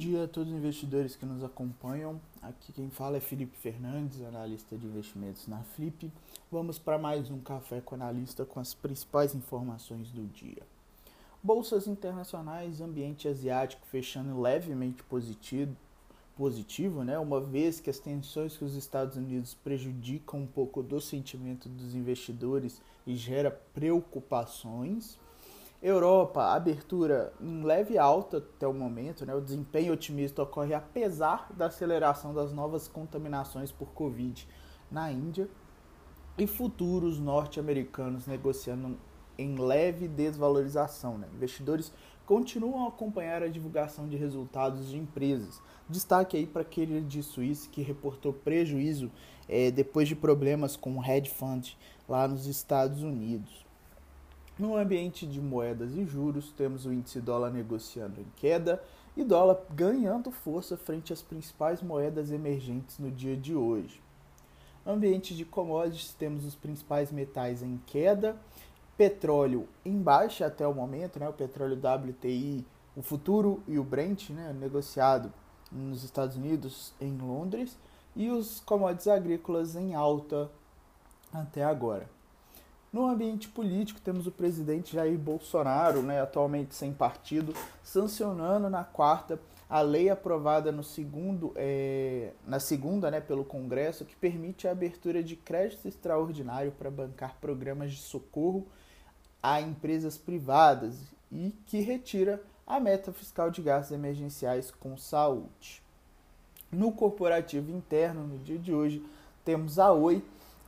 dia a todos os investidores que nos acompanham. Aqui quem fala é Felipe Fernandes, analista de investimentos na Flip. Vamos para mais um café com analista com as principais informações do dia. Bolsas internacionais, ambiente asiático fechando levemente positivo, positivo, né? Uma vez que as tensões com os Estados Unidos prejudicam um pouco do sentimento dos investidores e gera preocupações. Europa, abertura em leve alta até o momento, né? o desempenho otimista ocorre apesar da aceleração das novas contaminações por Covid na Índia e futuros norte-americanos negociando em leve desvalorização. Né? Investidores continuam a acompanhar a divulgação de resultados de empresas. Destaque aí para aquele de Suíça que reportou prejuízo é, depois de problemas com o hedge fund lá nos Estados Unidos. No ambiente de moedas e juros, temos o índice dólar negociando em queda e dólar ganhando força frente às principais moedas emergentes no dia de hoje. Ambiente de commodities, temos os principais metais em queda, petróleo em baixa até o momento, né? o petróleo WTI, o futuro e o Brent, né? negociado nos Estados Unidos, em Londres, e os commodities agrícolas em alta até agora. No ambiente político, temos o presidente Jair Bolsonaro, né, atualmente sem partido, sancionando na quarta a lei aprovada no segundo, é, na segunda né, pelo Congresso, que permite a abertura de crédito extraordinário para bancar programas de socorro a empresas privadas e que retira a meta fiscal de gastos emergenciais com saúde. No corporativo interno, no dia de hoje, temos a Oi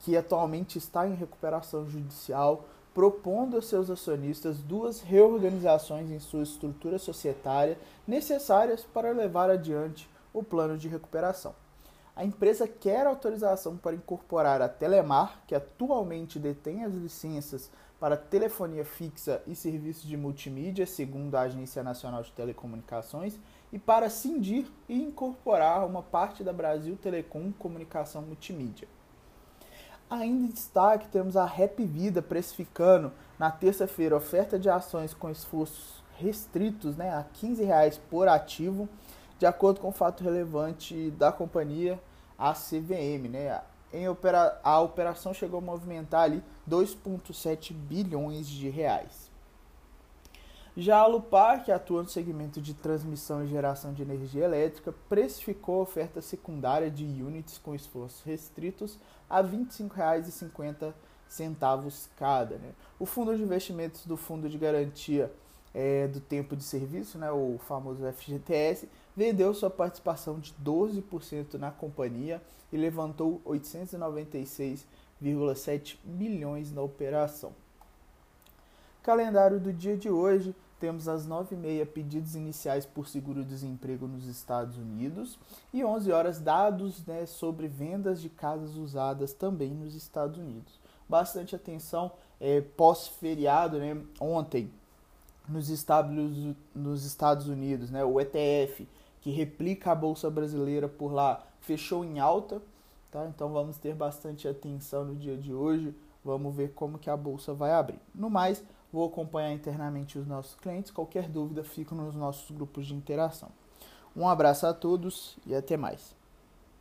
que atualmente está em recuperação judicial, propondo aos seus acionistas duas reorganizações em sua estrutura societária necessárias para levar adiante o plano de recuperação. A empresa quer autorização para incorporar a Telemar, que atualmente detém as licenças para telefonia fixa e serviços de multimídia, segundo a Agência Nacional de Telecomunicações, e para cindir e incorporar uma parte da Brasil Telecom Comunicação Multimídia. Ainda em destaque, temos a Rap Vida precificando na terça-feira oferta de ações com esforços restritos né, a 15 reais por ativo, de acordo com o fato relevante da companhia, a CVM. Né? Em opera a operação chegou a movimentar ali 2,7 bilhões de reais. Já a Lupar, que atua no segmento de transmissão e geração de energia elétrica, precificou a oferta secundária de units com esforços restritos a R$ 25,50 cada. Né? O fundo de investimentos do Fundo de Garantia é, do Tempo de Serviço, né, o famoso FGTS, vendeu sua participação de 12% na companhia e levantou 896,7 milhões na operação. Calendário do dia de hoje, temos às 9h30 pedidos iniciais por seguro-desemprego nos Estados Unidos e 11 horas dados né, sobre vendas de casas usadas também nos Estados Unidos. Bastante atenção é, pós-feriado, né, ontem nos Estados, nos Estados Unidos, né, o ETF, que replica a Bolsa Brasileira por lá, fechou em alta, tá? então vamos ter bastante atenção no dia de hoje, vamos ver como que a Bolsa vai abrir. No mais, Vou acompanhar internamente os nossos clientes. Qualquer dúvida, fico nos nossos grupos de interação. Um abraço a todos e até mais.